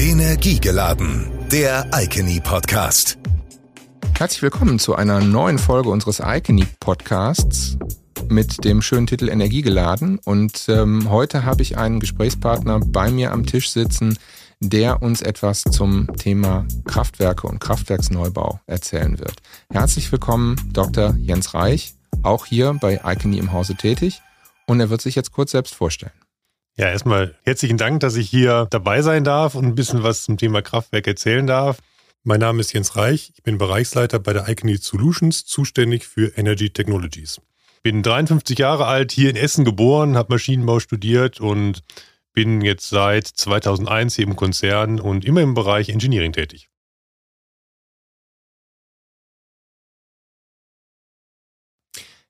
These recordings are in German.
Energiegeladen, der Icony Podcast. Herzlich willkommen zu einer neuen Folge unseres Icony Podcasts mit dem schönen Titel Energiegeladen. Und ähm, heute habe ich einen Gesprächspartner bei mir am Tisch sitzen, der uns etwas zum Thema Kraftwerke und Kraftwerksneubau erzählen wird. Herzlich willkommen, Dr. Jens Reich, auch hier bei Icony im Hause tätig. Und er wird sich jetzt kurz selbst vorstellen. Ja, erstmal herzlichen Dank, dass ich hier dabei sein darf und ein bisschen was zum Thema Kraftwerk erzählen darf. Mein Name ist Jens Reich, ich bin Bereichsleiter bei der Icony Solutions, zuständig für Energy Technologies. Bin 53 Jahre alt, hier in Essen geboren, habe Maschinenbau studiert und bin jetzt seit 2001 hier im Konzern und immer im Bereich Engineering tätig.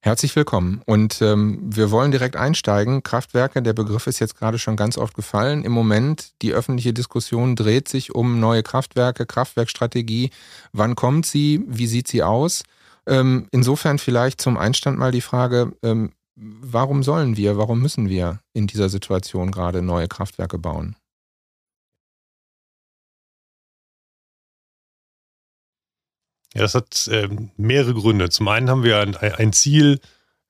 Herzlich willkommen. Und ähm, wir wollen direkt einsteigen. Kraftwerke, der Begriff ist jetzt gerade schon ganz oft gefallen. Im Moment, die öffentliche Diskussion dreht sich um neue Kraftwerke, Kraftwerkstrategie. Wann kommt sie? Wie sieht sie aus? Ähm, insofern vielleicht zum Einstand mal die Frage, ähm, warum sollen wir, warum müssen wir in dieser Situation gerade neue Kraftwerke bauen? Das hat ähm, mehrere Gründe. Zum einen haben wir ein, ein Ziel,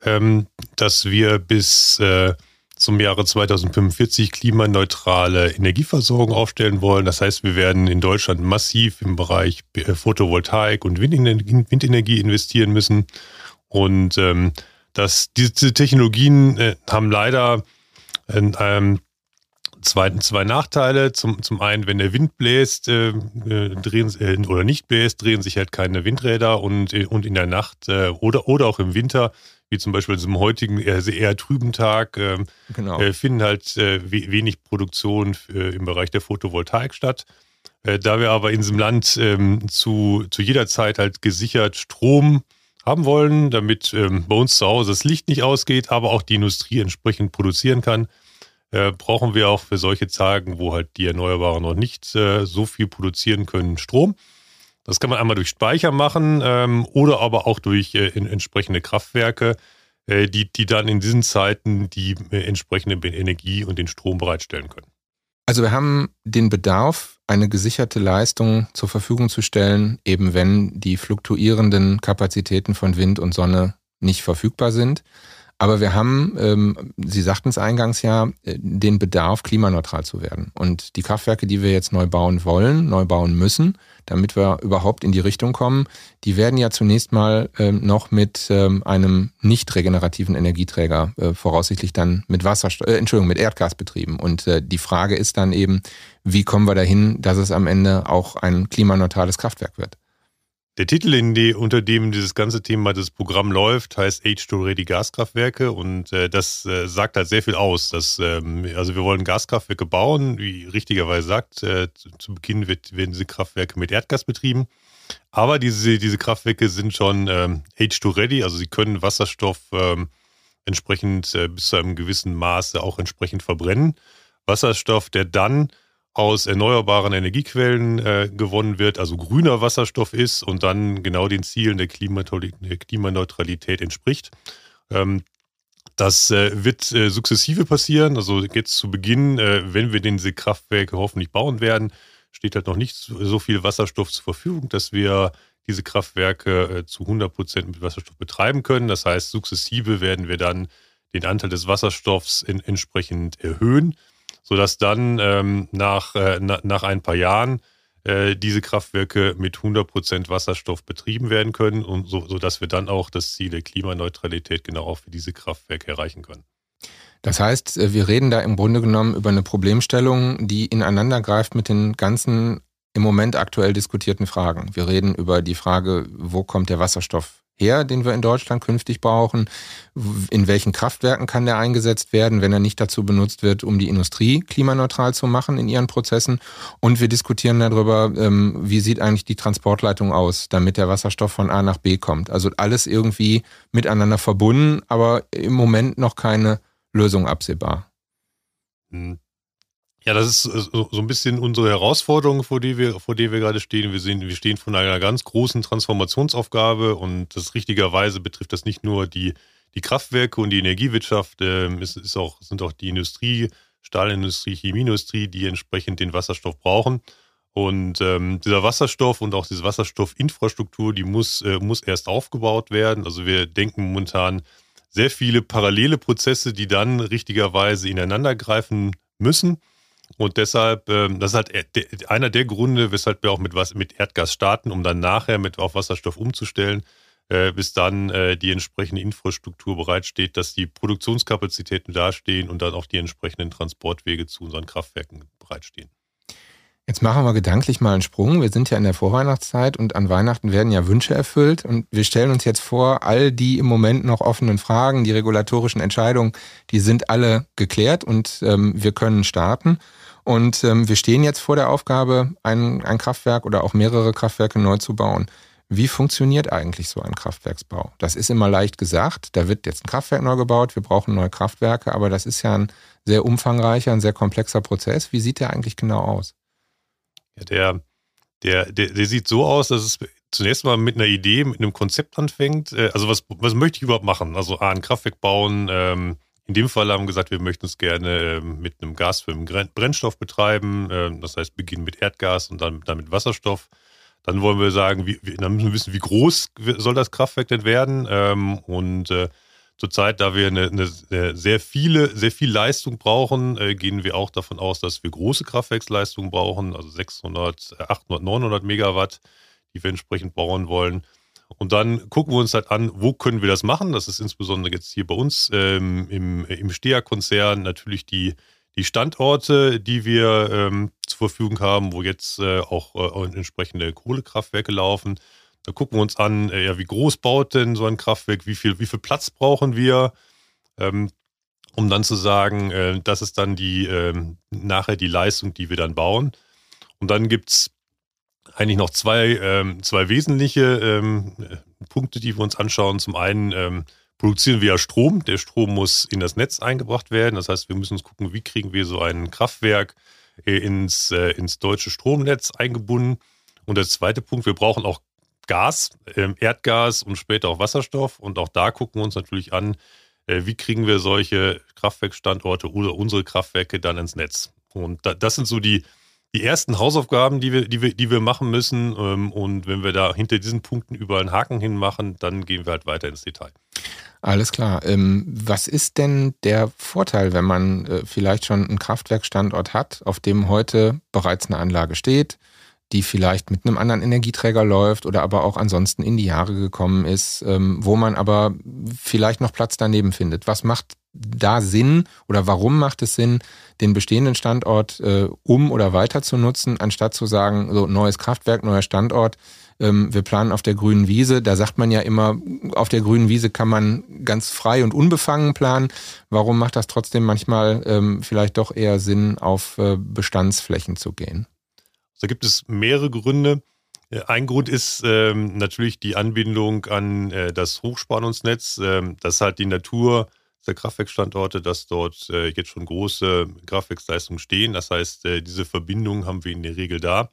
ähm, dass wir bis äh, zum Jahre 2045 klimaneutrale Energieversorgung aufstellen wollen. Das heißt, wir werden in Deutschland massiv im Bereich äh, Photovoltaik und Windenergie, Windenergie investieren müssen. Und ähm, dass diese Technologien äh, haben leider ähm, zwei, zwei Nachteile. Zum, zum einen, wenn der Wind bläst, äh, äh, drehen äh, oder nicht bläst, drehen sich halt keine Windräder und, äh, und in der Nacht äh, oder, oder auch im Winter, wie zum Beispiel zum heutigen eher, eher trüben Tag, genau. Äh, finden halt wenig Produktion im Bereich der Photovoltaik statt. da wir aber in diesem Land ähm, zu, zu jeder Zeit halt gesichert Strom haben wollen, damit ähm, bei uns zu Hause das Licht nicht ausgeht, aber auch die Industrie entsprechend produzieren kann, äh, brauchen wir auch für solche Tagen, wo halt die Erneuerbaren noch nicht äh, so viel produzieren können, Strom. Das kann man einmal durch Speicher machen ähm, oder aber auch durch äh, in, entsprechende Kraftwerke, äh, die, die dann in diesen Zeiten die äh, entsprechende Energie und den Strom bereitstellen können. Also wir haben den Bedarf, eine gesicherte Leistung zur Verfügung zu stellen, eben wenn die fluktuierenden Kapazitäten von Wind und Sonne nicht verfügbar sind. Aber wir haben, ähm, Sie sagten es eingangs ja, äh, den Bedarf, klimaneutral zu werden. Und die Kraftwerke, die wir jetzt neu bauen wollen, neu bauen müssen, damit wir überhaupt in die Richtung kommen, die werden ja zunächst mal ähm, noch mit ähm, einem nicht regenerativen Energieträger äh, voraussichtlich dann mit Wasserstoff, äh, Entschuldigung, mit Erdgas betrieben. Und äh, die Frage ist dann eben, wie kommen wir dahin, dass es am Ende auch ein klimaneutrales Kraftwerk wird? Der Titel, die, unter dem dieses ganze Thema, das Programm läuft, heißt H2-Ready Gaskraftwerke und äh, das äh, sagt halt sehr viel aus. Dass, ähm, also wir wollen Gaskraftwerke bauen, wie richtigerweise sagt, äh, zu, zu, Beginn wird, werden diese Kraftwerke mit Erdgas betrieben. Aber diese, diese Kraftwerke sind schon ähm, H2-Ready, also sie können Wasserstoff ähm, entsprechend äh, bis zu einem gewissen Maße auch entsprechend verbrennen. Wasserstoff, der dann aus erneuerbaren Energiequellen äh, gewonnen wird, also grüner Wasserstoff ist und dann genau den Zielen der, Klimaneutralität entspricht. Ähm, das äh, wird äh, sukzessive passieren. Also jetzt zu Beginn, äh, wenn wir diese Kraftwerke hoffentlich bauen werden, steht halt noch nicht so viel Wasserstoff zur Verfügung, dass wir diese Kraftwerke äh, zu 100 Prozent mit Wasserstoff betreiben können. Das heißt, sukzessive werden wir dann den Anteil des Wasserstoffs in, entsprechend erhöhen sodass dann ähm, nach, äh, na, nach ein paar Jahren äh, diese Kraftwerke mit 100% Wasserstoff betrieben werden können und so, sodass wir dann auch das Ziel der Klimaneutralität genau auch für diese Kraftwerke erreichen können. Das heißt, äh, wir reden da im Grunde genommen über eine Problemstellung, die ineinander greift mit den ganzen im Moment aktuell diskutierten Fragen. Wir reden über die Frage, wo kommt der Wasserstoff her, den wir in Deutschland künftig brauchen? In welchen Kraftwerken kann der eingesetzt werden, wenn er nicht dazu benutzt wird, um die Industrie klimaneutral zu machen in ihren Prozessen? Und wir diskutieren darüber, ähm, wie sieht eigentlich die Transportleitung aus, damit der Wasserstoff von A nach B kommt. Also alles irgendwie miteinander verbunden, aber im Moment noch keine Lösung absehbar. Ja, das ist so, ein bisschen unsere Herausforderung, vor der wir, vor der wir gerade stehen. Wir, sehen, wir stehen vor einer ganz großen Transformationsaufgabe und das richtigerweise betrifft das nicht nur die, die Kraftwerke und die Energiewirtschaft, ähm, es ist auch, sind auch die Industrie, Stahlindustrie, Chemieindustrie, die entsprechend den Wasserstoff brauchen. Und ähm, dieser Wasserstoff und auch diese Wasserstoffinfrastruktur, die muss, äh, muss erst aufgebaut werden. Also wir denken momentan sehr viele parallele Prozesse, die dann richtigerweise ineinander greifen müssen. Und deshalb, ähm, das ist halt einer der Gründe, weshalb wir auch mit, was, mit Erdgas starten, um dann nachher mit auf Wasserstoff umzustellen, äh, bis dann äh, die entsprechende Infrastruktur bereitsteht, dass die Produktionskapazitäten dastehen und dann auch die entsprechenden Transportwege zu unseren Kraftwerken bereitstehen. Jetzt machen wir gedanklich mal einen Sprung. Wir sind ja in der Vorweihnachtszeit und an Weihnachten werden ja Wünsche erfüllt. Und wir stellen uns jetzt vor, all die im Moment noch offenen Fragen, die regulatorischen Entscheidungen, die sind alle geklärt und ähm, wir können starten. Und ähm, wir stehen jetzt vor der Aufgabe, ein, ein Kraftwerk oder auch mehrere Kraftwerke neu zu bauen. Wie funktioniert eigentlich so ein Kraftwerksbau? Das ist immer leicht gesagt. Da wird jetzt ein Kraftwerk neu gebaut, wir brauchen neue Kraftwerke, aber das ist ja ein sehr umfangreicher, ein sehr komplexer Prozess. Wie sieht der eigentlich genau aus? Der, der, der, der sieht so aus, dass es zunächst mal mit einer Idee, mit einem Konzept anfängt. Äh, also was, was möchte ich überhaupt machen? Also A, ein Kraftwerk bauen. Ähm, in dem Fall haben wir gesagt, wir möchten es gerne ähm, mit einem gasförmigen Brennstoff betreiben. Ähm, das heißt, beginnen mit Erdgas und dann, dann mit Wasserstoff. Dann wollen wir sagen, wie, dann müssen wir wissen, wie groß soll das Kraftwerk denn werden? und äh, Zurzeit, da wir eine, eine, sehr viele, sehr viel Leistung brauchen, äh, gehen wir auch davon aus, dass wir große Kraftwerksleistungen brauchen, also 600, 800, 900 Megawatt, die wir entsprechend bauen wollen. Und dann gucken wir uns halt an, wo können wir das machen. Das ist insbesondere jetzt hier bei uns ähm, im, im STEA-Konzern natürlich die, die Standorte, die wir ähm, zur Verfügung haben, wo jetzt äh, auch äh, entsprechende Kohlekraftwerke laufen. Da gucken wir uns an, äh, ja, wie groß baut denn so ein Kraftwerk, wie viel, wie viel Platz brauchen wir, ähm, um dann zu sagen, äh, das ist dann die ähm, nachher die Leistung, die wir dann bauen. Und dann gibt es eigentlich noch zwei, ähm, zwei wesentliche ähm, Punkte, die wir uns anschauen. Zum einen ähm, produzieren wir ja Strom. Der Strom muss in das Netz eingebracht werden. Das heißt, wir müssen uns gucken, wie kriegen wir so ein Kraftwerk äh, ins, äh, ins deutsche Stromnetz eingebunden. Und der zweite Punkt, wir brauchen auch Gas, ähm, Erdgas und später auch Wasserstoff. Und auch da gucken wir uns natürlich an, äh, wie kriegen wir solche Kraftwerkstandorte oder unsere Kraftwerke dann ins Netz. Und das sind so die, die ersten Hausaufgaben, die wir, die wir, die wir machen müssen. Ähm, und wenn wir da hinter diesen Punkten überall einen Haken hinmachen, dann gehen wir halt weiter ins Detail. Alles klar. Ähm, was ist denn der Vorteil, wenn man äh, vielleicht schon einen Kraftwerkstandort hat, auf dem heute bereits eine Anlage steht? Die vielleicht mit einem anderen Energieträger läuft oder aber auch ansonsten in die Jahre gekommen ist, ähm, wo man aber vielleicht noch Platz daneben findet. Was macht da Sinn oder warum macht es Sinn, den bestehenden Standort äh, um oder weiter zu nutzen, anstatt zu sagen, so neues Kraftwerk, neuer Standort, ähm, wir planen auf der grünen Wiese. Da sagt man ja immer, auf der grünen Wiese kann man ganz frei und unbefangen planen. Warum macht das trotzdem manchmal ähm, vielleicht doch eher Sinn, auf äh, Bestandsflächen zu gehen? Da gibt es mehrere Gründe. Äh, ein Grund ist ähm, natürlich die Anbindung an äh, das Hochspannungsnetz. Ähm, das ist halt die Natur der Kraftwerkstandorte, dass dort äh, jetzt schon große Kraftwerksleistungen stehen. Das heißt, äh, diese Verbindung haben wir in der Regel da,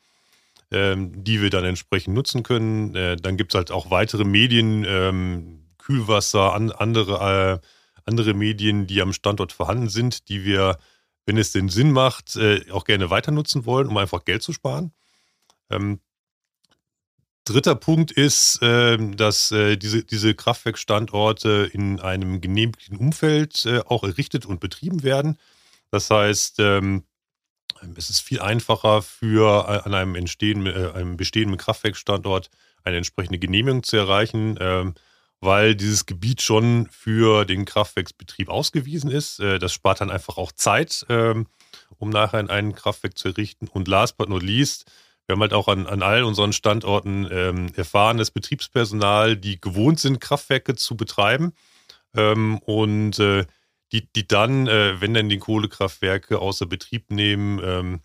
ähm, die wir dann entsprechend nutzen können. Äh, dann gibt es halt auch weitere Medien, ähm, Kühlwasser, an, andere, äh, andere Medien, die am Standort vorhanden sind, die wir wenn es den Sinn macht, äh, auch gerne weiter nutzen wollen, um einfach Geld zu sparen. Ähm, dritter Punkt ist, äh, dass äh, diese, diese Kraftwerkstandorte in einem genehmigten Umfeld äh, auch errichtet und betrieben werden. Das heißt, ähm, es ist viel einfacher für äh, an einem, äh, einem bestehenden Kraftwerkstandort eine entsprechende Genehmigung zu erreichen. Ähm, weil dieses Gebiet schon für den Kraftwerksbetrieb ausgewiesen ist. Äh, das spart dann einfach auch Zeit, ähm, um nachher ein Kraftwerk zu errichten. Und last but not least, wir haben halt auch an, an all unseren Standorten ähm, erfahrenes Betriebspersonal, die gewohnt sind, Kraftwerke zu betreiben. Ähm, und äh, die, die dann, äh, wenn dann die Kohlekraftwerke außer Betrieb nehmen,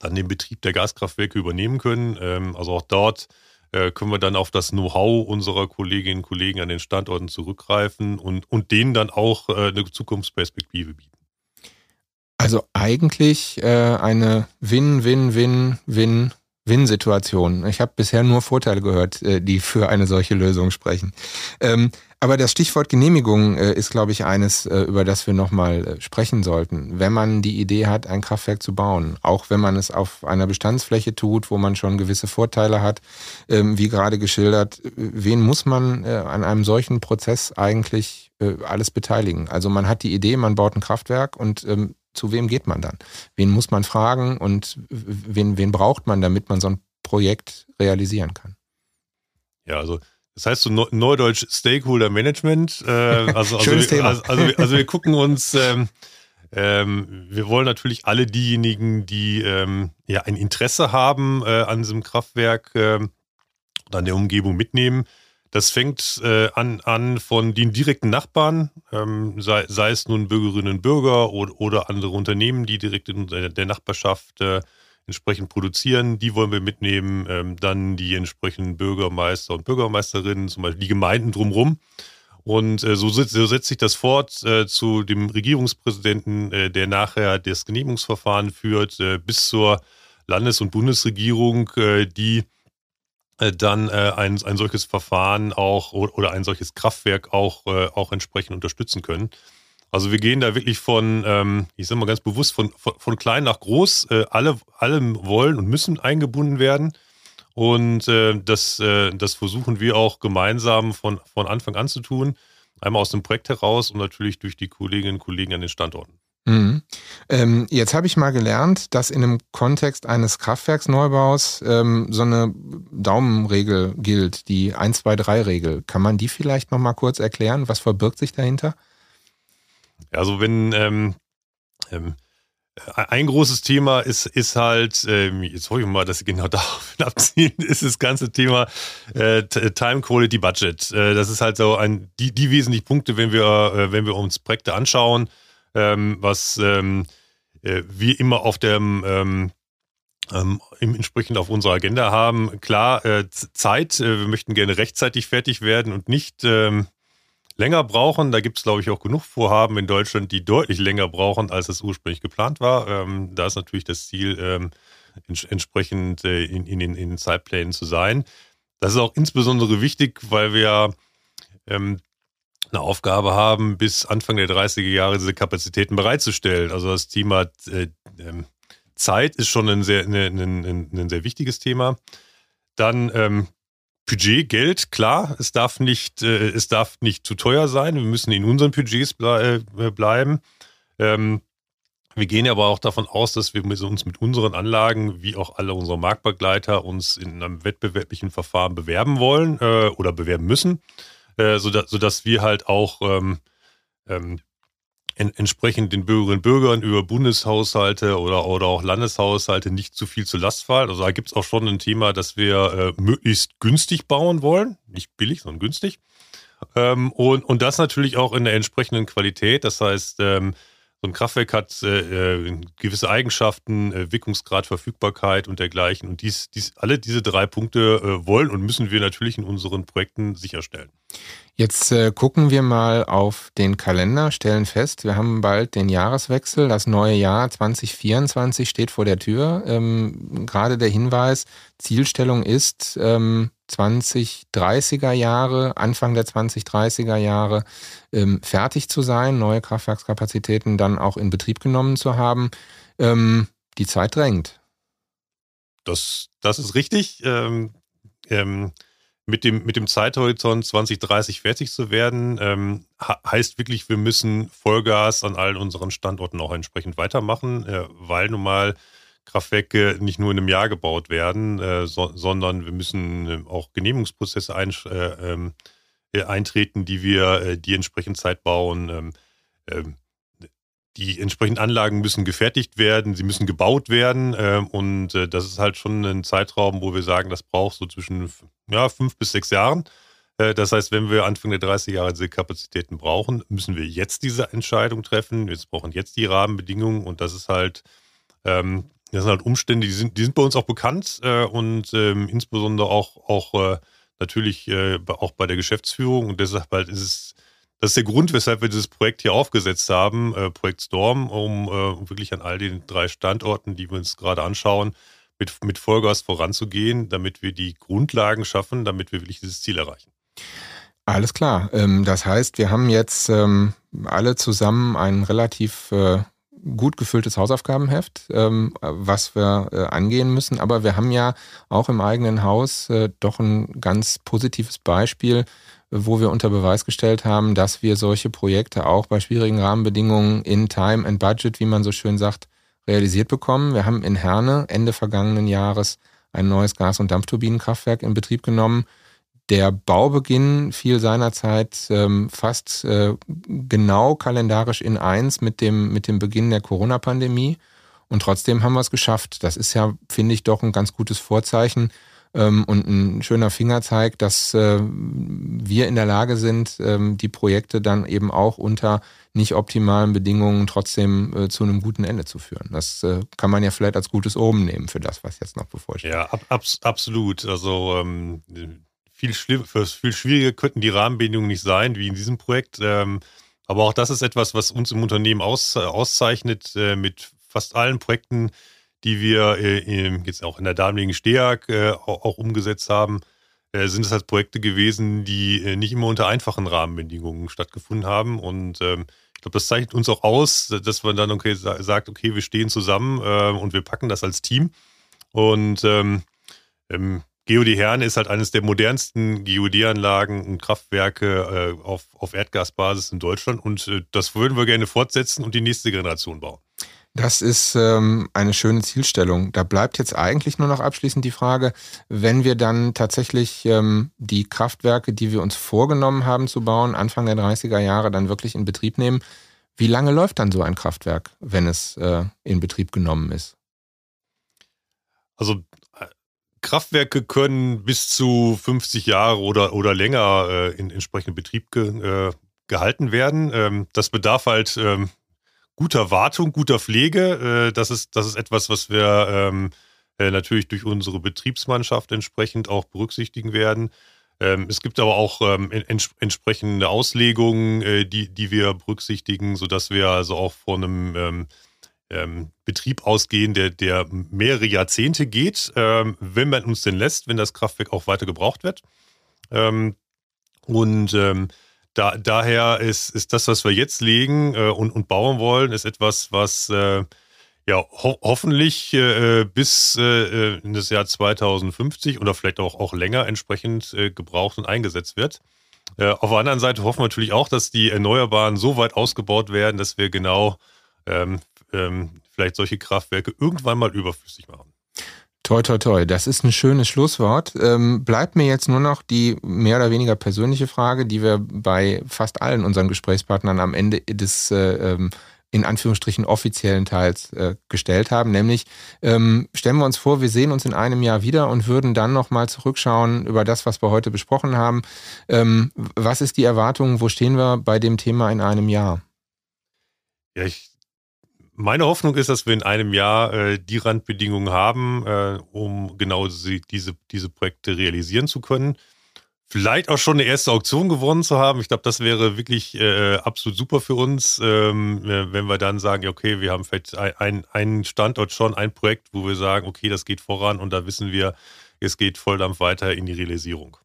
dann den Betrieb der Gaskraftwerke übernehmen können. also auch dort können wir dann auf das Know-how unserer Kolleginnen und Kollegen an den Standorten zurückgreifen und, und denen dann auch äh, eine Zukunftsperspektive bieten. Also eigentlich äh, eine Win-Win-Win-Win Win-Situation. Ich habe bisher nur Vorteile gehört, äh, die für eine solche Lösung sprechen. Ähm, aber das Stichwort Genehmigung äh, ist, glaube ich, eines, äh, über das wir nochmal sprechen sollten. Wenn man die Idee hat, ein Kraftwerk zu bauen, auch wenn man es auf einer Bestandsfläche tut, wo man schon gewisse Vorteile hat, ähm, wie gerade geschildert, wen muss man an einem solchen Prozess eigentlich alles beteiligen? Also man hat die Idee, man baut ein Kraftwerk und ähm, zu wem geht man dann? Wen muss man fragen und wen, wen braucht man, damit man so ein Projekt realisieren kann? Ja, also das heißt so Neudeutsch Stakeholder Management. Äh, also, also, Schönes wir, Thema. Also, also, also, wir gucken uns, ähm, ähm, wir wollen natürlich alle diejenigen, die ähm, ja ein Interesse haben äh, an diesem Kraftwerk, äh, an der Umgebung mitnehmen. Das fängt äh, an, an von den direkten Nachbarn, ähm, sei, sei, es nun Bürgerinnen und Bürger oder, oder, andere Unternehmen, die direkt in der Nachbarschaft äh, entsprechend produzieren. Die wollen wir mitnehmen. Ähm, dann die entsprechenden Bürgermeister und Bürgermeisterinnen, zum Beispiel die Gemeinden drumherum. Und äh, so, so, setzt sich das fort äh, zu dem Regierungspräsidenten, äh, der nachher das Genehmigungsverfahren führt, äh, bis zur Landes- und Bundesregierung, äh, die dann äh, ein, ein solches Verfahren auch oder ein solches Kraftwerk auch, äh, auch entsprechend unterstützen können. Also wir gehen da wirklich von, ähm, ich sage mal ganz bewusst, von, von, von klein nach groß. Äh, alle, alle wollen und müssen eingebunden werden. Und äh, das, äh, das versuchen wir auch gemeinsam von, von Anfang an zu tun. Einmal aus dem Projekt heraus und natürlich durch die Kolleginnen und Kollegen an den Standorten. Mhm. Ähm, jetzt habe ich mal gelernt, dass in einem Kontext eines Kraftwerksneubaus ähm, so eine Daumenregel gilt, die 1-2-3-Regel. Kann man die vielleicht noch mal kurz erklären? Was verbirgt sich dahinter? Also wenn ähm, ähm, ein großes Thema ist, ist halt, ähm, jetzt hoffe ich mal, dass Sie genau darauf abziehen, ist das ganze Thema äh, Time Quality Budget. Äh, das ist halt so ein, die, die wesentlichen Punkte, wenn wir, äh, wenn wir uns Projekte anschauen ähm, was ähm, äh, wir immer auf dem ähm, ähm, entsprechend auf unserer Agenda haben. Klar, äh, Zeit, äh, wir möchten gerne rechtzeitig fertig werden und nicht ähm, länger brauchen. Da gibt es, glaube ich, auch genug Vorhaben in Deutschland, die deutlich länger brauchen, als es ursprünglich geplant war. Ähm, da ist natürlich das Ziel, ähm, ents entsprechend äh, in, in, in, den Zeitplänen zu sein. Das ist auch insbesondere wichtig, weil wir ähm, eine Aufgabe haben, bis Anfang der 30er Jahre diese Kapazitäten bereitzustellen. Also das Thema äh, ähm, Zeit ist schon ein sehr, eine, ein, ein sehr wichtiges Thema. Dann ähm, Budget, Geld, klar, es darf nicht, äh, es darf nicht zu teuer sein. Wir müssen in unseren Budgets ble äh, bleiben. Ähm, wir gehen aber auch davon aus, dass wir uns mit unseren Anlagen, wie auch alle unsere Marktbegleiter, uns in einem wettbewerblichen Verfahren bewerben wollen äh, oder bewerben müssen äh, sodass, sodass wir halt auch ähm, ähm, en entsprechend den Bürgerinnen und Bürgern über Bundeshaushalte oder, oder auch Landeshaushalte nicht zu viel zur Last fallen. Also da gibt es auch schon ein Thema, dass wir äh, möglichst günstig bauen wollen. Nicht billig, sondern günstig. Ähm, und, und das natürlich auch in der entsprechenden Qualität. Das heißt, ähm, so ein Kraftwerk hat äh, äh, gewisse Eigenschaften, äh, Wirkungsgrad, Verfügbarkeit und dergleichen. Und dies, dies, alle diese drei Punkte äh, wollen und müssen wir natürlich in unseren Projekten sicherstellen. Jetzt äh, gucken wir mal auf den Kalender, stellen fest, wir haben bald den Jahreswechsel. Das neue Jahr 2024 steht vor der Tür. Ähm, gerade der Hinweis, Zielstellung ist, ähm, 2030er Jahre, Anfang der 2030er Jahre ähm, fertig zu sein, neue Kraftwerkskapazitäten dann auch in Betrieb genommen zu haben. Ähm, die Zeit drängt. Das, das ist richtig. Ähm, ähm, mit, dem, mit dem Zeithorizont 2030 fertig zu werden, ähm, heißt wirklich, wir müssen Vollgas an allen unseren Standorten auch entsprechend weitermachen, äh, weil nun mal Kraftwerke nicht nur in einem Jahr gebaut werden, äh, so, sondern wir müssen äh, auch Genehmigungsprozesse ein, äh, ähm, äh, eintreten, die wir äh, die entsprechend Zeit bauen. Die entsprechenden Anlagen müssen gefertigt werden, sie müssen gebaut werden ähm, und äh, das ist halt schon ein Zeitraum, wo wir sagen, das braucht so zwischen ja, fünf bis sechs Jahren. Das heißt, wenn wir Anfang der 30 Jahre diese Kapazitäten brauchen, müssen wir jetzt diese Entscheidung treffen. Wir brauchen jetzt die Rahmenbedingungen und das ist halt ähm, das sind halt Umstände, die sind, die sind bei uns auch bekannt äh, und ähm, insbesondere auch, auch äh, natürlich äh, auch bei der Geschäftsführung. Und deshalb halt ist es, das ist der Grund, weshalb wir dieses Projekt hier aufgesetzt haben, äh, Projekt Storm, um äh, wirklich an all den drei Standorten, die wir uns gerade anschauen, mit, mit Vollgas voranzugehen, damit wir die Grundlagen schaffen, damit wir wirklich dieses Ziel erreichen. Alles klar. Ähm, das heißt, wir haben jetzt ähm, alle zusammen ein relativ äh, gut gefülltes Hausaufgabenheft, ähm, was wir äh, angehen müssen. Aber wir haben ja auch im eigenen Haus äh, doch ein ganz positives Beispiel, wo wir unter Beweis gestellt haben, dass wir solche Projekte auch bei schwierigen Rahmenbedingungen in Time and Budget, wie man so schön sagt, realisiert bekommen. Wir haben in Herne Ende vergangenen Jahres ein neues Gas- und Dampfturbinenkraftwerk in Betrieb genommen. Der Baubeginn fiel seinerzeit ähm, fast äh, genau kalendarisch in eins mit dem, mit dem Beginn der Corona-Pandemie. Und trotzdem haben wir es geschafft. Das ist ja, finde ich, doch ein ganz gutes Vorzeichen ähm, und ein schöner Fingerzeig, dass äh, wir in der Lage sind, ähm, die Projekte dann eben auch unter nicht optimalen Bedingungen trotzdem äh, zu einem guten Ende zu führen. Das äh, kann man ja vielleicht als gutes Oben nehmen für das, was jetzt noch bevorsteht. Ja, ab, ab, absolut. Also ähm, viel, viel schwieriger könnten die Rahmenbedingungen nicht sein, wie in diesem Projekt. Ähm, aber auch das ist etwas, was uns im Unternehmen aus, auszeichnet, äh, mit fast allen Projekten, die wir äh, jetzt auch in der damaligen STEAG äh, auch, umgesetzt haben, äh, sind es halt Projekte gewesen, die äh, nicht immer unter einfachen Rahmenbedingungen stattgefunden haben. Und ähm, ich glaube, das zeichnet uns auch aus, dass man dann okay sagt, okay, wir stehen zusammen äh, und wir packen das als Team. Und ähm, ähm, GOD Herne ist halt eines der modernsten GOD-Anlagen und Kraftwerke äh, auf, auf Erdgasbasis in Deutschland und äh, das würden wir gerne fortsetzen und die nächste Generation bauen. Das ist ähm, eine schöne Zielstellung. Da bleibt jetzt eigentlich nur noch abschließend die Frage, wenn wir dann tatsächlich ähm, die Kraftwerke, die wir uns vorgenommen haben zu bauen, Anfang der 30er Jahre dann wirklich in Betrieb nehmen, wie lange läuft dann so ein Kraftwerk, wenn es äh, in Betrieb genommen ist? Also äh, Kraftwerke können bis zu 50 Jahre oder, oder länger äh, in entsprechendem Betrieb ge, äh, gehalten werden. Ähm, das bedarf halt ähm, guter Wartung, guter Pflege. Äh, das, ist, das ist etwas, was wir ähm, äh, natürlich durch unsere Betriebsmannschaft entsprechend auch berücksichtigen werden. Ähm, es gibt aber auch ähm, ents entsprechende Auslegungen, äh, die, die wir berücksichtigen, sodass wir also auch von einem ähm, ähm, Betrieb ausgehen, der, der mehrere Jahrzehnte geht, ähm, wenn man uns denn lässt, wenn das Kraftwerk auch weiter gebraucht wird. Und da, daher ist, ist das, was wir jetzt legen äh, und, und bauen wollen, ist etwas, was äh, ja ho hoffentlich äh, bis äh, in das Jahr 2050 oder vielleicht auch, auch länger entsprechend äh, gebraucht und eingesetzt wird. Äh, auf der anderen Seite hoffen wir natürlich auch, dass die Erneuerbaren so weit ausgebaut werden, dass wir genau ähm, ähm, vielleicht solche Kraftwerke irgendwann mal überflüssig machen. Toi, toi, toi. Das ist ein schönes Schlusswort. Ähm, bleibt mir jetzt nur noch die mehr oder weniger persönliche Frage, die wir bei fast allen unseren Gesprächspartnern am Ende des äh, ähm, in Anführungsstrichen offiziellen Teils äh, gestellt haben, nämlich ähm, stellen wir uns vor, wir sehen uns in einem Jahr wieder und würden dann nochmal zurückschauen über das, was wir heute besprochen haben. Ähm, was ist die Erwartung? Wo stehen wir bei dem Thema in einem Jahr? Ja, ich meine Hoffnung ist, dass wir in einem Jahr äh, die Randbedingungen haben, äh, um genau diese, diese, diese Projekte realisieren zu können. Vielleicht auch schon eine erste Auktion gewonnen zu haben. Ich glaube, das wäre wirklich äh, absolut super für uns, ähm, äh, wenn wir dann sagen, okay, wir haben vielleicht einen ein Standort schon, ein Projekt, wo wir sagen, okay, das geht voran und da wissen wir, es geht Volldampf weiter in die Realisierung.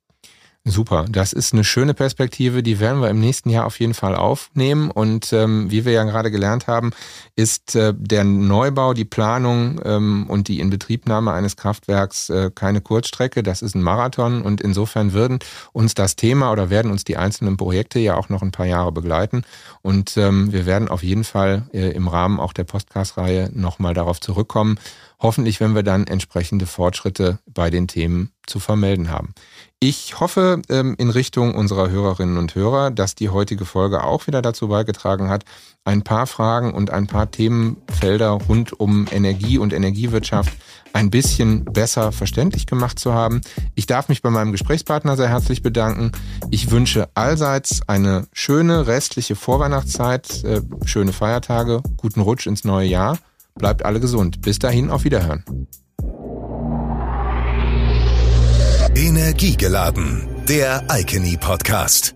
Super, das ist eine schöne Perspektive, die werden wir im nächsten Jahr auf jeden Fall aufnehmen. Und ähm, wie wir ja gerade gelernt haben, ist äh, der Neubau, die Planung ähm, und die Inbetriebnahme eines Kraftwerks äh, keine Kurzstrecke, das ist ein Marathon. Und insofern würden uns das Thema oder werden uns die einzelnen Projekte ja auch noch ein paar Jahre begleiten. Und ähm, wir werden auf jeden Fall äh, im Rahmen auch der Podcast-Reihe nochmal darauf zurückkommen. Hoffentlich, wenn wir dann entsprechende Fortschritte bei den Themen zu vermelden haben. Ich hoffe ähm, in Richtung unserer Hörerinnen und Hörer, dass die heutige Folge auch wieder dazu beigetragen hat, ein paar Fragen und ein paar Themenfelder rund um Energie und Energiewirtschaft ein bisschen besser verständlich gemacht zu haben. Ich darf mich bei meinem Gesprächspartner sehr herzlich bedanken. Ich wünsche allseits eine schöne restliche Vorweihnachtszeit, äh, schöne Feiertage, guten Rutsch ins neue Jahr. Bleibt alle gesund. Bis dahin auf Wiederhören. Energiegeladen, der Icony Podcast.